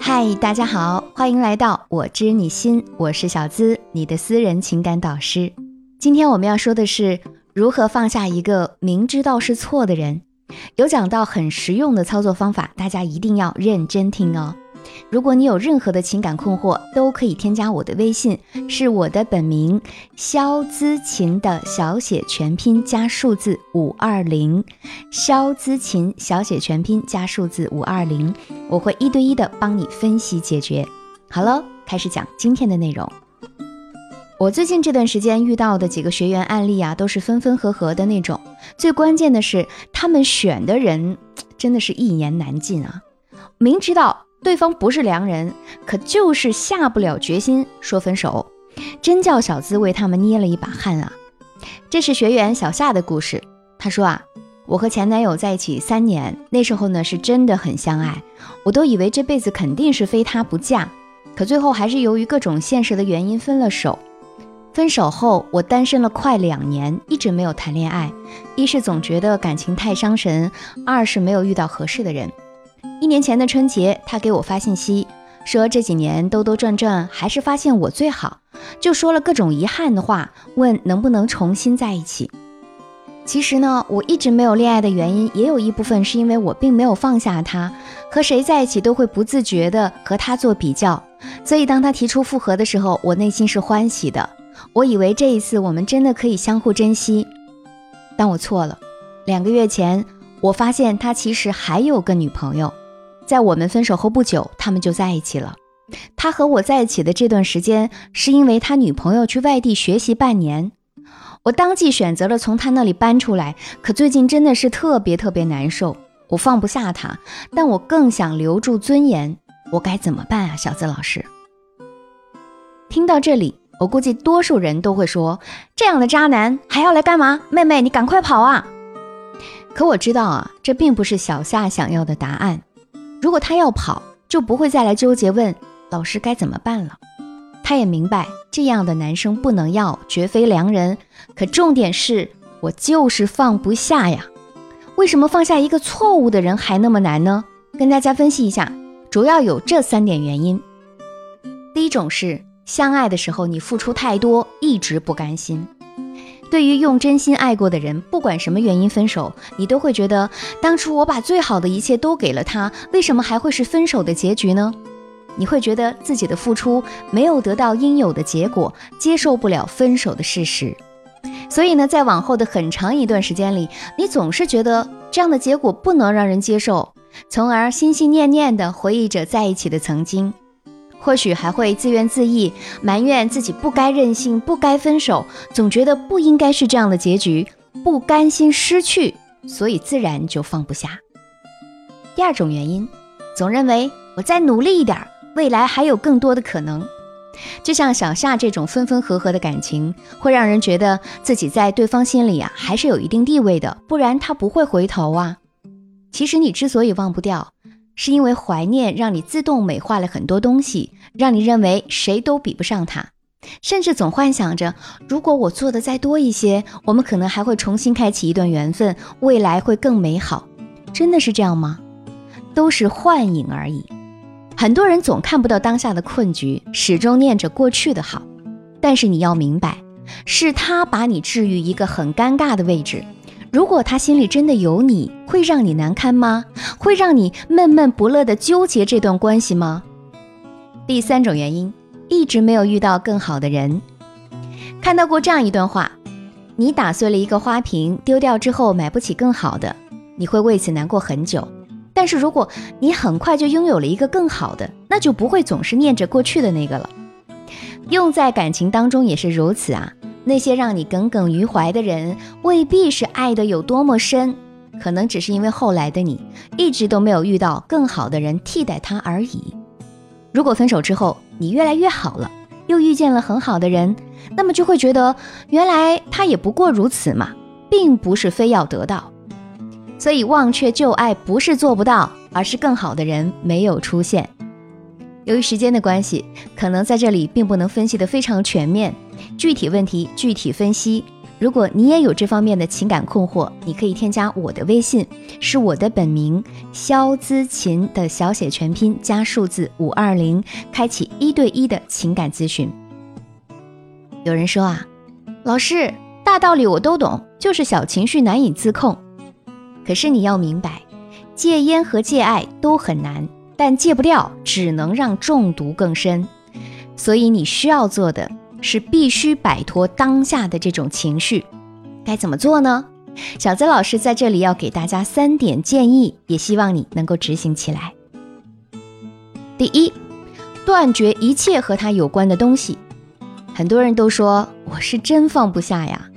嗨，大家好，欢迎来到我知你心，我是小资，你的私人情感导师。今天我们要说的是如何放下一个明知道是错的人，有讲到很实用的操作方法，大家一定要认真听哦。如果你有任何的情感困惑，都可以添加我的微信，是我的本名肖姿琴的小写全拼加数字五二零，肖姿琴小写全拼加数字五二零，我会一对一的帮你分析解决。好了，开始讲今天的内容。我最近这段时间遇到的几个学员案例啊，都是分分合合的那种，最关键的是他们选的人真的是一言难尽啊，明知道。对方不是良人，可就是下不了决心说分手，真叫小资为他们捏了一把汗啊！这是学员小夏的故事。她说啊，我和前男友在一起三年，那时候呢是真的很相爱，我都以为这辈子肯定是非他不嫁，可最后还是由于各种现实的原因分了手。分手后，我单身了快两年，一直没有谈恋爱，一是总觉得感情太伤神，二是没有遇到合适的人。一年前的春节，他给我发信息说这几年兜兜转转，还是发现我最好，就说了各种遗憾的话，问能不能重新在一起。其实呢，我一直没有恋爱的原因，也有一部分是因为我并没有放下他，和谁在一起都会不自觉的和他做比较，所以当他提出复合的时候，我内心是欢喜的。我以为这一次我们真的可以相互珍惜，但我错了。两个月前，我发现他其实还有个女朋友。在我们分手后不久，他们就在一起了。他和我在一起的这段时间，是因为他女朋友去外地学习半年，我当即选择了从他那里搬出来。可最近真的是特别特别难受，我放不下他，但我更想留住尊严，我该怎么办啊，小资老师？听到这里，我估计多数人都会说：这样的渣男还要来干嘛？妹妹，你赶快跑啊！可我知道啊，这并不是小夏想要的答案。如果他要跑，就不会再来纠结问老师该怎么办了。他也明白这样的男生不能要，绝非良人。可重点是我就是放不下呀。为什么放下一个错误的人还那么难呢？跟大家分析一下，主要有这三点原因。第一种是相爱的时候你付出太多，一直不甘心。对于用真心爱过的人，不管什么原因分手，你都会觉得当初我把最好的一切都给了他，为什么还会是分手的结局呢？你会觉得自己的付出没有得到应有的结果，接受不了分手的事实。所以呢，在往后的很长一段时间里，你总是觉得这样的结果不能让人接受，从而心心念念地回忆着在一起的曾经。或许还会自怨自艾，埋怨自己不该任性，不该分手，总觉得不应该是这样的结局，不甘心失去，所以自然就放不下。第二种原因，总认为我再努力一点，未来还有更多的可能。就像小夏这种分分合合的感情，会让人觉得自己在对方心里啊还是有一定地位的，不然他不会回头啊。其实你之所以忘不掉。是因为怀念让你自动美化了很多东西，让你认为谁都比不上他，甚至总幻想着，如果我做的再多一些，我们可能还会重新开启一段缘分，未来会更美好。真的是这样吗？都是幻影而已。很多人总看不到当下的困局，始终念着过去的好，但是你要明白，是他把你置于一个很尴尬的位置。如果他心里真的有你，会让你难堪吗？会让你闷闷不乐的纠结这段关系吗？第三种原因，一直没有遇到更好的人。看到过这样一段话：你打碎了一个花瓶，丢掉之后买不起更好的，你会为此难过很久。但是如果你很快就拥有了一个更好的，那就不会总是念着过去的那个了。用在感情当中也是如此啊。那些让你耿耿于怀的人，未必是爱的有多么深，可能只是因为后来的你一直都没有遇到更好的人替代他而已。如果分手之后你越来越好了，又遇见了很好的人，那么就会觉得原来他也不过如此嘛，并不是非要得到。所以忘却旧爱不是做不到，而是更好的人没有出现。由于时间的关系，可能在这里并不能分析得非常全面，具体问题具体分析。如果你也有这方面的情感困惑，你可以添加我的微信，是我的本名肖姿琴的小写全拼加数字五二零，开启一对一的情感咨询。有人说啊，老师，大道理我都懂，就是小情绪难以自控。可是你要明白，戒烟和戒爱都很难，但戒不掉只能让中毒更深。所以你需要做的是必须摆脱当下的这种情绪。该怎么做呢？小泽老师在这里要给大家三点建议，也希望你能够执行起来。第一，断绝一切和他有关的东西。很多人都说我是真放不下呀，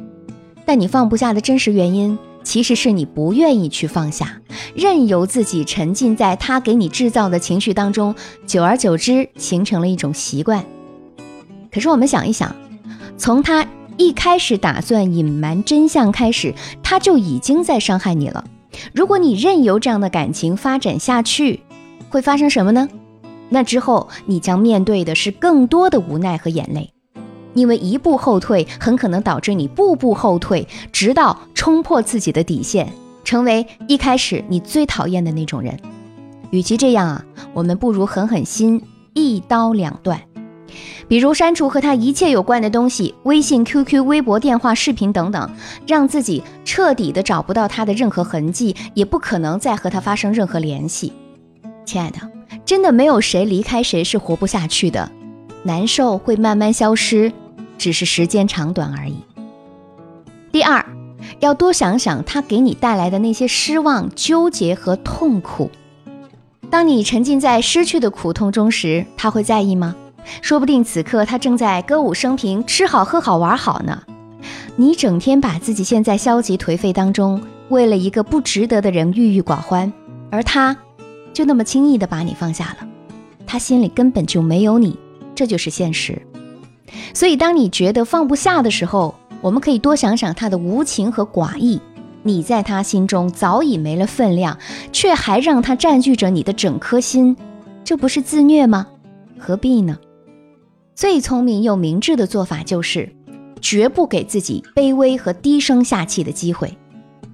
但你放不下的真实原因，其实是你不愿意去放下，任由自己沉浸在他给你制造的情绪当中，久而久之形成了一种习惯。可是我们想一想，从他一开始打算隐瞒真相开始，他就已经在伤害你了。如果你任由这样的感情发展下去，会发生什么呢？那之后你将面对的是更多的无奈和眼泪。因为一步后退，很可能导致你步步后退，直到冲破自己的底线，成为一开始你最讨厌的那种人。与其这样啊，我们不如狠狠心，一刀两断。比如删除和他一切有关的东西，微信、QQ、微博、电话、视频等等，让自己彻底的找不到他的任何痕迹，也不可能再和他发生任何联系。亲爱的，真的没有谁离开谁是活不下去的，难受会慢慢消失。只是时间长短而已。第二，要多想想他给你带来的那些失望、纠结和痛苦。当你沉浸在失去的苦痛中时，他会在意吗？说不定此刻他正在歌舞升平、吃好喝好玩好呢。你整天把自己陷在消极颓废当中，为了一个不值得的人郁郁寡欢，而他就那么轻易的把你放下了。他心里根本就没有你，这就是现实。所以，当你觉得放不下的时候，我们可以多想想他的无情和寡义。你在他心中早已没了分量，却还让他占据着你的整颗心，这不是自虐吗？何必呢？最聪明又明智的做法就是，绝不给自己卑微和低声下气的机会。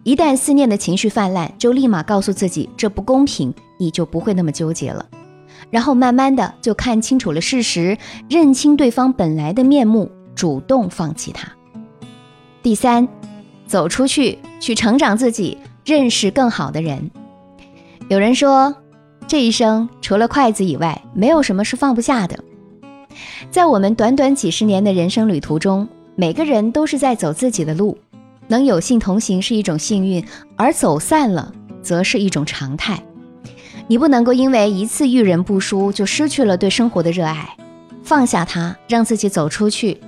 一旦思念的情绪泛滥，就立马告诉自己这不公平，你就不会那么纠结了。然后慢慢的就看清楚了事实，认清对方本来的面目，主动放弃他。第三，走出去，去成长自己，认识更好的人。有人说，这一生除了筷子以外，没有什么是放不下的。在我们短短几十年的人生旅途中，每个人都是在走自己的路，能有幸同行是一种幸运，而走散了，则是一种常态。你不能够因为一次遇人不淑就失去了对生活的热爱，放下它，让自己走出去，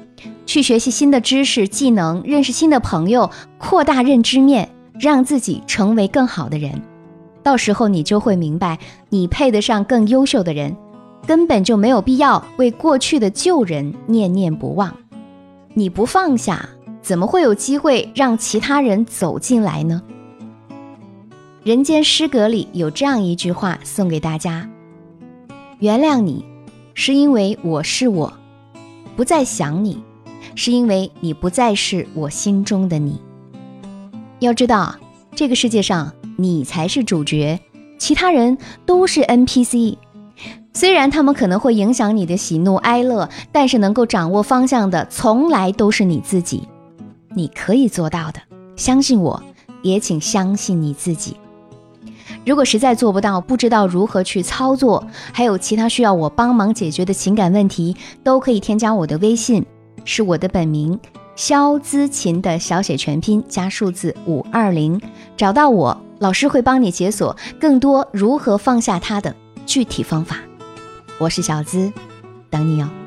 去学习新的知识、技能，认识新的朋友，扩大认知面，让自己成为更好的人。到时候你就会明白，你配得上更优秀的人，根本就没有必要为过去的旧人念念不忘。你不放下，怎么会有机会让其他人走进来呢？人间失格里有这样一句话送给大家：原谅你，是因为我是我；不再想你，是因为你不再是我心中的你。要知道，这个世界上你才是主角，其他人都是 NPC。虽然他们可能会影响你的喜怒哀乐，但是能够掌握方向的，从来都是你自己。你可以做到的，相信我，也请相信你自己。如果实在做不到，不知道如何去操作，还有其他需要我帮忙解决的情感问题，都可以添加我的微信，是我的本名肖姿琴的小写全拼加数字五二零，找到我，老师会帮你解锁更多如何放下他的具体方法。我是小资，等你哦。